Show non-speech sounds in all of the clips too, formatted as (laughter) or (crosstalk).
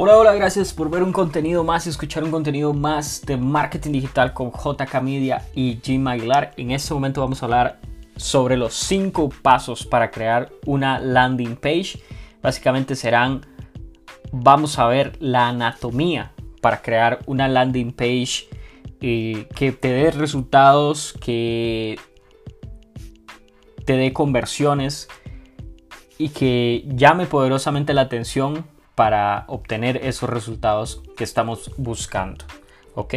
Hola, hola, gracias por ver un contenido más y escuchar un contenido más de marketing digital con JK Media y Jim Aguilar. En este momento vamos a hablar sobre los 5 pasos para crear una landing page. Básicamente serán, vamos a ver la anatomía para crear una landing page eh, que te dé resultados, que te dé conversiones y que llame poderosamente la atención para obtener esos resultados que estamos buscando. ¿Ok?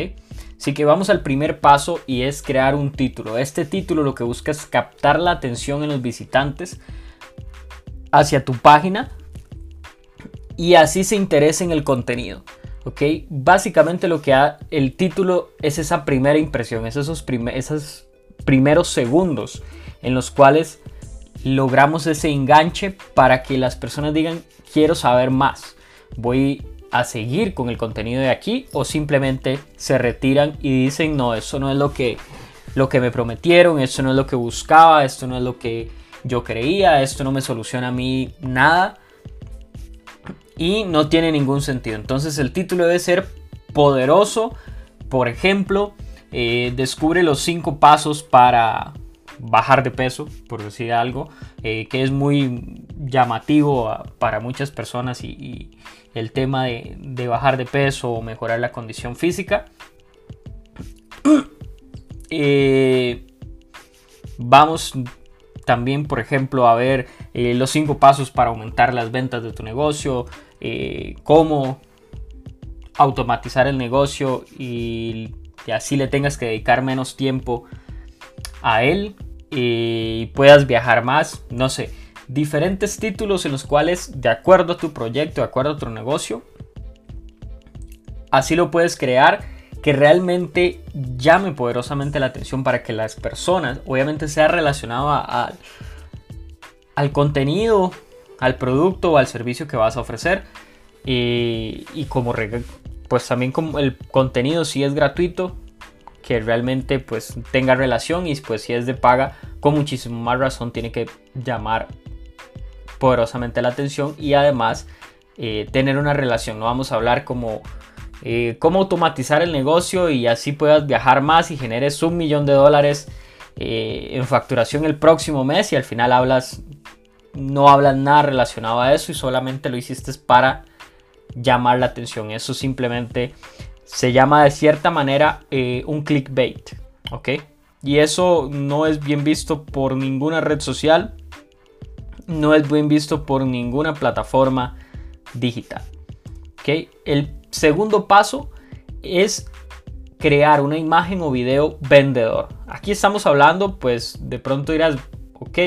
Así que vamos al primer paso y es crear un título. Este título lo que busca es captar la atención en los visitantes hacia tu página y así se interesen en el contenido. ¿Ok? Básicamente lo que ha el título es esa primera impresión, es esos, esos primeros segundos en los cuales logramos ese enganche para que las personas digan quiero saber más, voy a seguir con el contenido de aquí o simplemente se retiran y dicen no, eso no es lo que, lo que me prometieron, esto no es lo que buscaba, esto no es lo que yo creía, esto no me soluciona a mí nada y no tiene ningún sentido. Entonces el título debe ser poderoso, por ejemplo, eh, descubre los cinco pasos para bajar de peso, por decir algo, eh, que es muy llamativo para muchas personas y, el tema de, bajar de peso o mejorar la condición física. (clears throat) Eh, vamos también, por ejemplo, a ver eh, los cinco pasos para aumentar las ventas de tu negocio, cómo automatizar el negocio y, y así le tengas que dedicar menos tiempo a él y puedas viajar más, no sé, diferentes títulos en los cuales de acuerdo a tu proyecto, de acuerdo a tu negocio, así lo puedes crear que realmente llame poderosamente la atención para que las personas, obviamente sea relacionado a, al contenido, al producto o al servicio que vas a ofrecer. Y, como pues también como el contenido si es gratuito, que realmente pues tenga relación y pues si es de paga con muchísimo más razón tiene que llamar poderosamente la atención y además eh, tener una relación. No vamos a hablar como eh, automatizar el negocio y así puedas viajar más y generes un millón de dólares eh, en facturación el próximo mes y al final hablas no hablas nada relacionado a eso y solamente lo hiciste para llamar la atención. Eso simplemente se llama de cierta manera eh, un clickbait, ¿ok? Y eso no es bien visto por ninguna red social, no es bien visto por ninguna plataforma digital, ¿ok? El segundo paso es crear una imagen o video vendedor. Aquí estamos hablando, pues de pronto dirás, ok,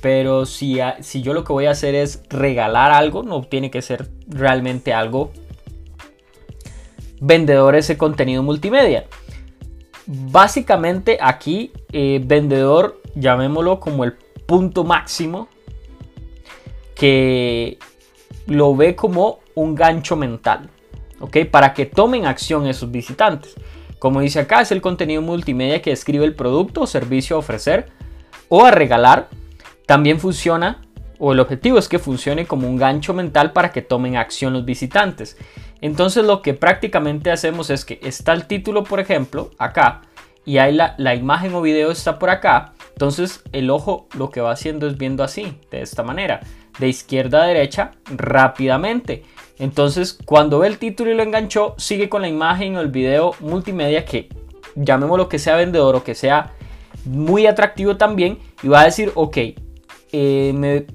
pero si, si yo lo que voy a hacer es regalar algo, no tiene que ser realmente algo vendedor ese contenido multimedia. Básicamente aquí eh, vendedor, llamémoslo como el punto máximo, que lo ve como un gancho mental, ¿ok? Para que tomen acción esos visitantes. Como dice acá, es el contenido multimedia que describe el producto o servicio a ofrecer o a regalar. También funciona, o el objetivo es que funcione como un gancho mental para que tomen acción los visitantes. Entonces lo que prácticamente hacemos es que está el título, por ejemplo, acá, y ahí la, imagen o video está por acá. Entonces el ojo lo que va haciendo es viendo así, de esta manera, de izquierda a derecha, rápidamente. Entonces cuando ve el título y lo enganchó, sigue con la imagen o el video multimedia que llamémoslo que sea vendedor o que sea muy atractivo también y va a decir, ok, eh,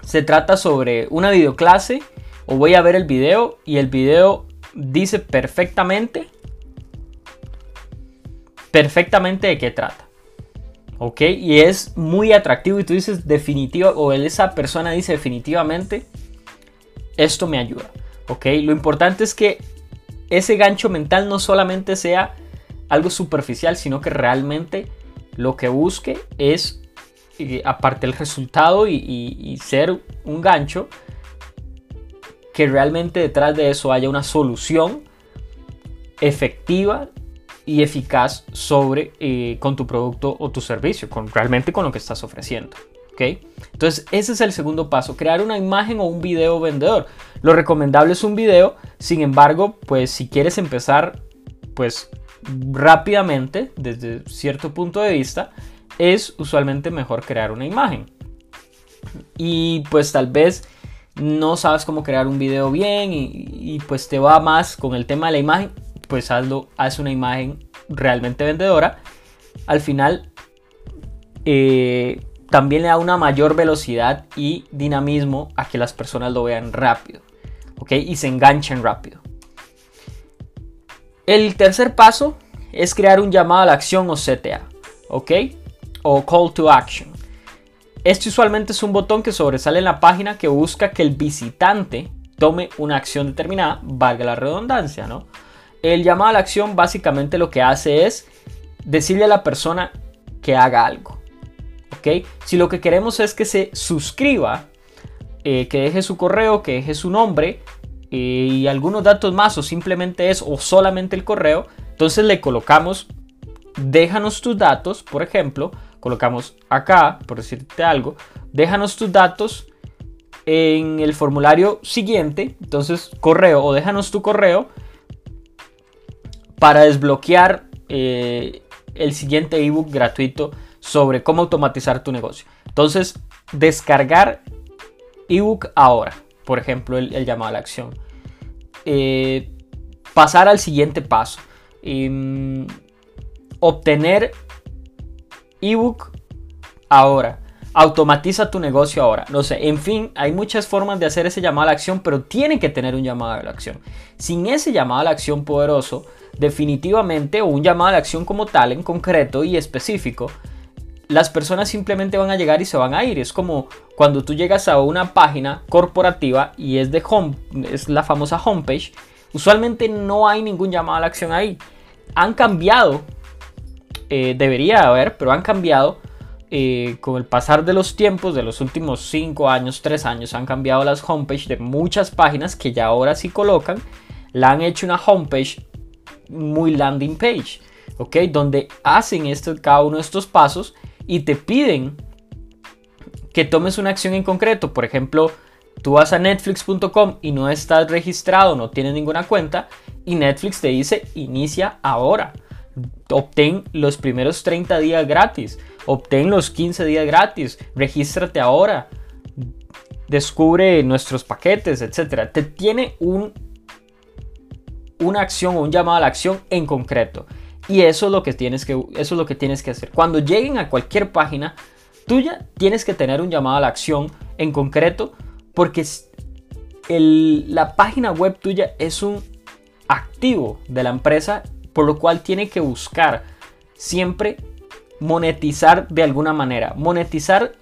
se trata sobre una videoclase o voy a ver el video y el video dice perfectamente, perfectamente de qué trata. ¿Ok? Y es muy atractivo y tú dices definitiva, o esa persona dice definitivamente, esto me ayuda. ¿Ok? Lo importante es que ese gancho mental no solamente sea algo superficial, sino que realmente lo que busque es, eh, aparte del resultado y ser un gancho, que realmente detrás de eso haya una solución efectiva y eficaz sobre eh, con tu producto o tu servicio, con, realmente con lo que estás ofreciendo. ¿ok? Entonces ese es el segundo paso, crear una imagen o un video vendedor. Lo recomendable es un video, sin embargo, pues si quieres empezar, pues rápidamente, desde cierto punto de vista, es usualmente mejor crear una imagen. Y pues tal vez no sabes cómo crear un video bien y, pues te va más con el tema de la imagen, pues hazlo, haz una imagen realmente vendedora. Al final eh, también le da una mayor velocidad y dinamismo a que las personas lo vean rápido, ¿ok? Y se enganchen rápido. El tercer paso es crear un llamado a la acción o CTA, ¿ok? O Call to Action. Este usualmente es un botón que sobresale en la página que busca que el visitante tome una acción determinada, valga la redundancia, ¿no? El llamado a la acción básicamente lo que hace es decirle a la persona que haga algo, ¿ok? Si lo que queremos es que se suscriba, eh, que deje su correo, que deje su nombre eh, y algunos datos más o simplemente es o solamente el correo, entonces le colocamos, déjanos tus datos, por ejemplo, colocamos acá, por decirte algo, déjanos tus datos en el formulario siguiente, entonces correo o déjanos tu correo para desbloquear eh, el siguiente ebook gratuito sobre cómo automatizar tu negocio. Entonces, descargar ebook ahora, por ejemplo, el, llamado a la acción. Eh, pasar al siguiente paso. Em, obtener ebook ahora. Automatiza tu negocio ahora. No sé, en fin, hay muchas formas de hacer ese llamado a la acción, pero tiene que tener un llamado a la acción. Sin ese llamado a la acción poderoso, definitivamente, o un llamado a la acción como tal, en concreto y específico, las personas simplemente van a llegar y se van a ir. Es como cuando tú llegas a una página corporativa y es de home, es la famosa homepage, usualmente no hay ningún llamado a la acción ahí. Han cambiado eh, debería haber, pero han cambiado eh, con el pasar de los tiempos, de los últimos 5 años, 3 años, han cambiado las homepages de muchas páginas que ya ahora sí colocan, la han hecho una homepage muy landing page, ¿ok? Donde hacen esto, cada uno de estos pasos y te piden que tomes una acción en concreto. Por ejemplo, tú vas a netflix.com y no estás registrado, no tienes ninguna cuenta y Netflix te dice inicia ahora obtén los primeros 30 días gratis, obtén los 15 días gratis, regístrate ahora, descubre nuestros paquetes, etc. Te tiene un, una acción o un llamado a la acción en concreto. Y eso es lo que tienes que, eso es lo que, tienes que hacer. Cuando lleguen a cualquier página tuya, tienes que tener un llamado a la acción en concreto porque la página web tuya es un activo de la empresa por lo cual tiene que buscar siempre monetizar de alguna manera. Monetizar,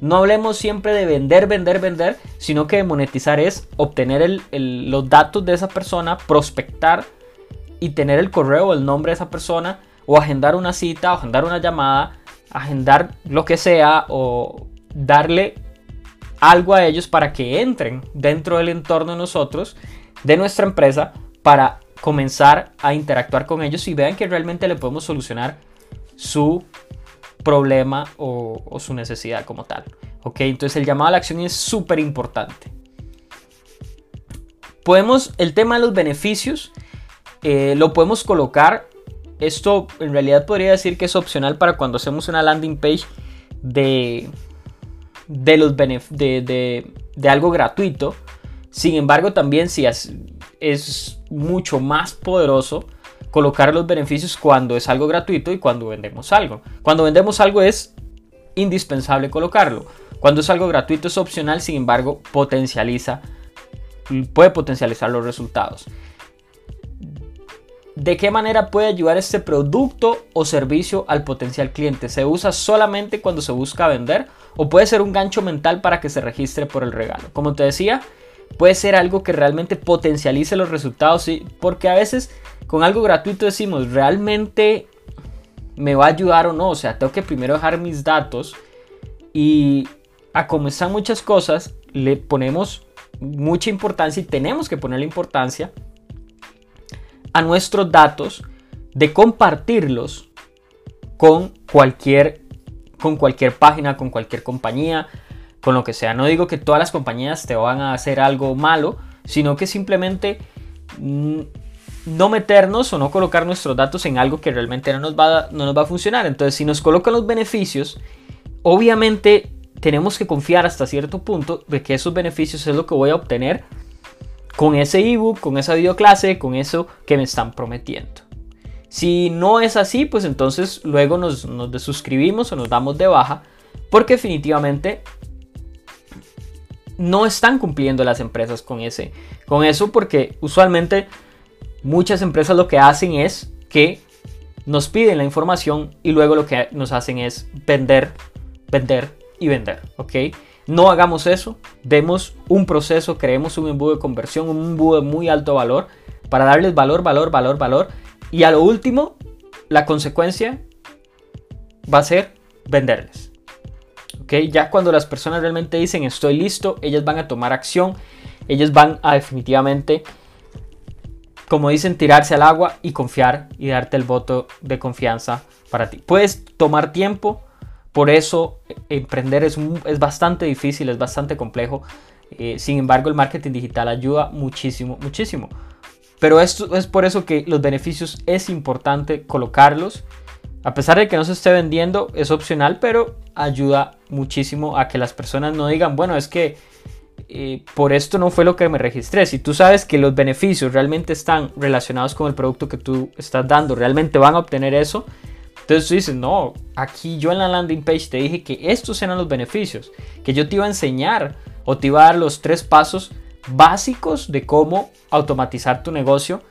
no hablemos siempre de vender, vender, vender, sino que monetizar es obtener los datos de esa persona, prospectar y tener el correo el nombre de esa persona, o agendar una cita, o agendar una llamada, agendar lo que sea, o darle algo a ellos para que entren dentro del entorno de nosotros, de nuestra empresa, para comenzar a interactuar con ellos y vean que realmente le podemos solucionar su problema o, su necesidad como tal. Ok, entonces el llamado a la acción es súper importante. Podemos, el tema de los beneficios, eh, lo podemos colocar. Esto en realidad podría decir que es opcional para cuando hacemos una landing page de, de, los de, de algo gratuito. Sin embargo, también si, es mucho más poderoso colocar los beneficios cuando es algo gratuito y cuando vendemos algo. Cuando vendemos algo es indispensable colocarlo. Cuando es algo gratuito es opcional, sin embargo, potencializa, puede potencializar los resultados. ¿De qué manera puede ayudar este producto o servicio al potencial cliente? ¿Se usa solamente cuando se busca vender o puede ser un gancho mental para que se registre por el regalo? Como te decía, puede ser algo que realmente potencialice los resultados, porque a veces con algo gratuito decimos, realmente me va a ayudar o no, o sea, tengo que primero dejar mis datos y a como están muchas cosas, le ponemos mucha importancia y tenemos que ponerle importancia a nuestros datos de compartirlos con cualquier con cualquier página, con cualquier compañía, con lo que sea. No digo que todas las compañías te van a hacer algo malo, sino que simplemente mm, no meternos o no colocar nuestros datos en algo que realmente no nos va, no nos va a funcionar. Entonces, si nos colocan los beneficios, obviamente tenemos que confiar hasta cierto punto de que esos beneficios es lo que voy a obtener con ese ebook, con esa videoclase, con eso que me están prometiendo. Si no es así, pues entonces luego nos, nos desuscribimos o nos damos de baja porque definitivamente no están cumpliendo las empresas con, ese, con eso porque usualmente muchas empresas lo que hacen es que nos piden la información y luego lo que nos hacen es vender, vender y vender, ¿ok? No hagamos eso, demos un proceso, creemos un embudo de conversión, un embudo de muy alto valor para darles valor, valor, valor, valor. Y a lo último, la consecuencia va a ser venderles. ¿Ok? Ya cuando las personas realmente dicen estoy listo, ellas van a tomar acción, ellas van a definitivamente como dicen, tirarse al agua y confiar y darte el voto de confianza para ti. Puedes tomar tiempo, por eso emprender es, es bastante difícil, es bastante complejo. Eh, sin embargo, el marketing digital ayuda muchísimo, muchísimo. Pero esto es por eso que los beneficios es importante colocarlos. A pesar de que no se esté vendiendo, es opcional, pero ayuda muchísimo a que las personas no digan, bueno, es que por esto no fue lo que me registré. Si tú sabes que los beneficios realmente están relacionados con el producto que tú estás dando, realmente van a obtener eso, entonces tú dices, no, aquí yo en la landing page te dije que estos eran los beneficios, que yo te iba a enseñar o te iba a dar los tres pasos básicos de cómo automatizar tu negocio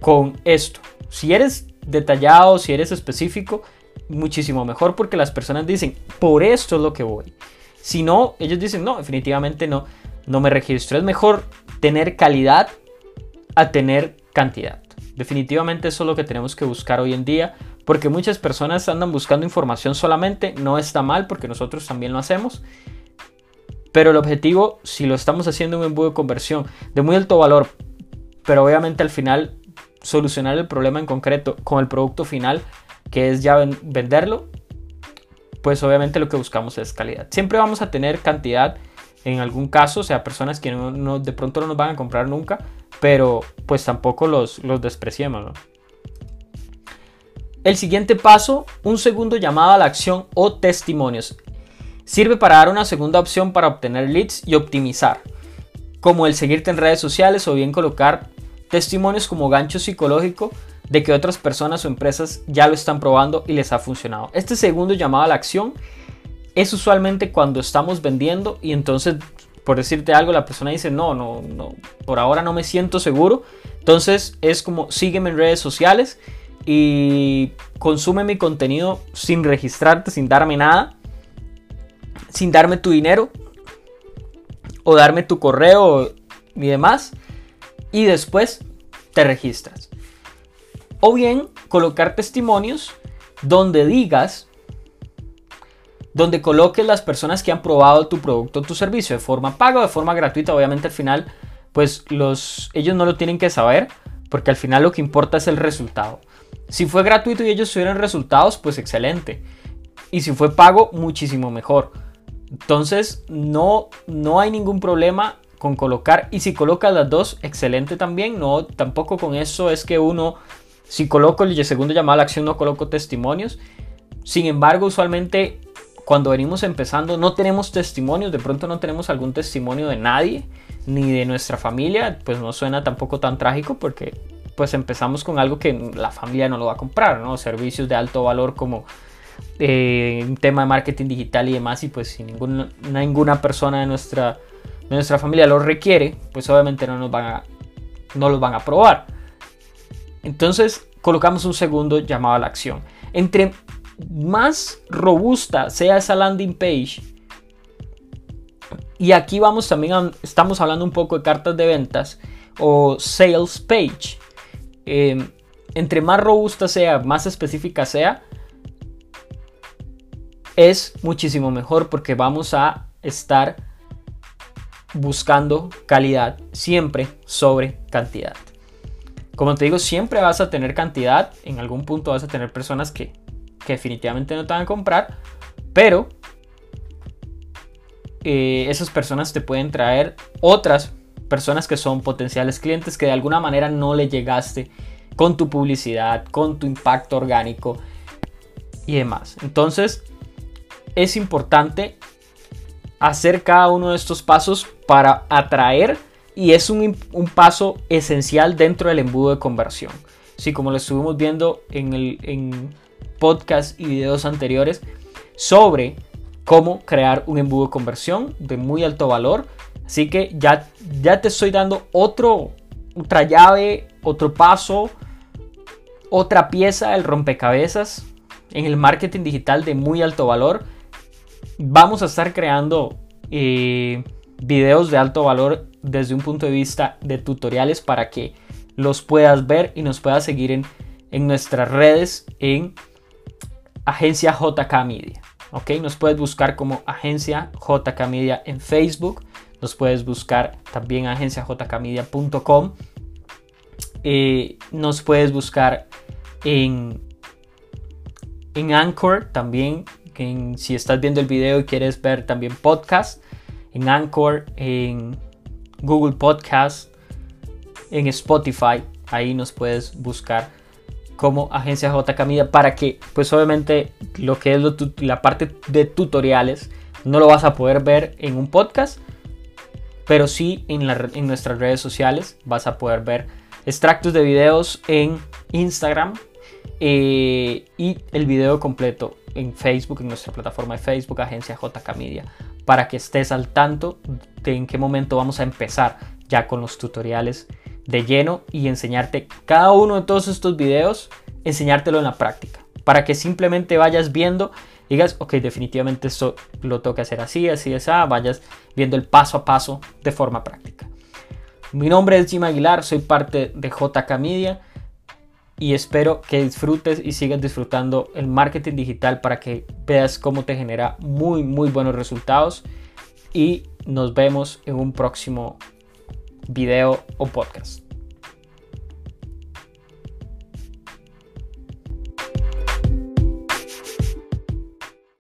con esto. Si eres detallado, si eres específico, muchísimo mejor porque las personas dicen, por esto es lo que voy. Si no, ellos dicen, no, definitivamente no, no me registro. Es mejor tener calidad a tener cantidad. Definitivamente eso es lo que tenemos que buscar hoy en día, porque muchas personas andan buscando información solamente, no está mal porque nosotros también lo hacemos. Pero el objetivo, si lo estamos haciendo en un embudo de conversión de muy alto valor, pero obviamente al final solucionar el problema en concreto con el producto final, que es ya venderlo, pues obviamente lo que buscamos es calidad. Siempre vamos a tener cantidad en algún caso, o sea, personas que no, de pronto no nos van a comprar nunca, pero pues tampoco los, los despreciemos. El siguiente paso, un segundo llamado a la acción o testimonios. Sirve para dar una segunda opción para obtener leads y optimizar, como el seguirte en redes sociales o bien colocar testimonios como gancho psicológico de que otras personas o empresas ya lo están probando y les ha funcionado. Este segundo llamado a la acción es usualmente cuando estamos vendiendo y entonces, por decirte algo, la persona dice, no, no, no, por ahora no me siento seguro. Entonces es como, sígueme en redes sociales y consume mi contenido sin registrarte, sin darme nada, sin darme tu dinero o darme tu correo y demás. Y después te registras. O bien colocar testimonios donde digas, donde coloques las personas que han probado tu producto o tu servicio de forma paga o de forma gratuita. Obviamente al final, pues los, ellos no lo tienen que saber porque al final lo que importa es el resultado. Si fue gratuito y ellos tuvieron resultados, pues excelente. Y si fue pago, muchísimo mejor. Entonces no, no hay ningún problema con colocar. Y si colocas las dos, excelente también. No, tampoco con eso es que uno si coloco el segundo llamado a la acción, no coloco testimonios. Sin embargo, usualmente cuando venimos empezando no tenemos testimonios, de pronto no tenemos algún testimonio de nadie, ni de nuestra familia, pues no suena tampoco tan trágico porque pues empezamos con algo que la familia no lo va a comprar, ¿no? Servicios de alto valor como eh, un tema de marketing digital y demás, y pues si ninguna, ninguna persona de nuestra, nuestra familia lo requiere, pues obviamente no, nos van a, no los van a probar. Entonces colocamos un segundo llamado a la acción. Entre más robusta sea esa landing page, y aquí vamos también, estamos hablando un poco de cartas de ventas o sales page. Em, entre más robusta sea, más específica sea, es muchísimo mejor porque vamos a estar buscando calidad siempre sobre cantidad. Como te digo, siempre vas a tener cantidad, en algún punto vas a tener personas que que definitivamente no te van a comprar, pero eh, esas personas te pueden traer otras personas que son potenciales clientes que de alguna manera no le llegaste con tu publicidad, con tu impacto orgánico y demás. Entonces, es importante hacer cada uno de estos pasos para atraer y es un, paso esencial dentro del embudo de conversión. Sí, como lo estuvimos viendo en, el, en y videos anteriores sobre cómo crear un embudo de conversión de muy alto valor. Así que ya, ya te estoy dando otro, otra llave, otro paso, otra pieza del rompecabezas en el marketing digital de muy alto valor. Vamos a estar creando eh, videos de alto valor desde un punto de vista de tutoriales para que los puedas ver y nos puedas seguir en, en nuestras redes en Agencia JK Media. ¿ok? Nos puedes buscar como Agencia JK Media en Facebook. Nos puedes buscar también agenciajkmedia.com. Eh, nos puedes buscar en, en Anchor también. Si estás viendo el video y quieres ver también podcast, en Anchor, en Google Podcast, en Spotify, ahí nos puedes buscar como agencia JK Media para que pues obviamente lo que es la parte de tutoriales no lo vas a poder ver en un podcast pero sí en, en nuestras redes sociales vas a poder ver extractos de videos en Instagram eh, y el video completo en Facebook, en nuestra plataforma de Facebook, Agencia JK Media, para que estés al tanto de en qué momento vamos a empezar ya con los tutoriales de lleno y enseñarte cada uno de todos estos videos, enseñártelo en la práctica, para que simplemente vayas viendo digas, ok, definitivamente esto lo tengo que hacer así, así, así, vayas viendo el paso a paso de forma práctica. Mi nombre es Jim Aguilar, soy parte de JK Media y espero que disfrutes y sigas disfrutando el marketing digital para que veas cómo te genera muy, muy buenos resultados y nos vemos en un próximo video o podcast.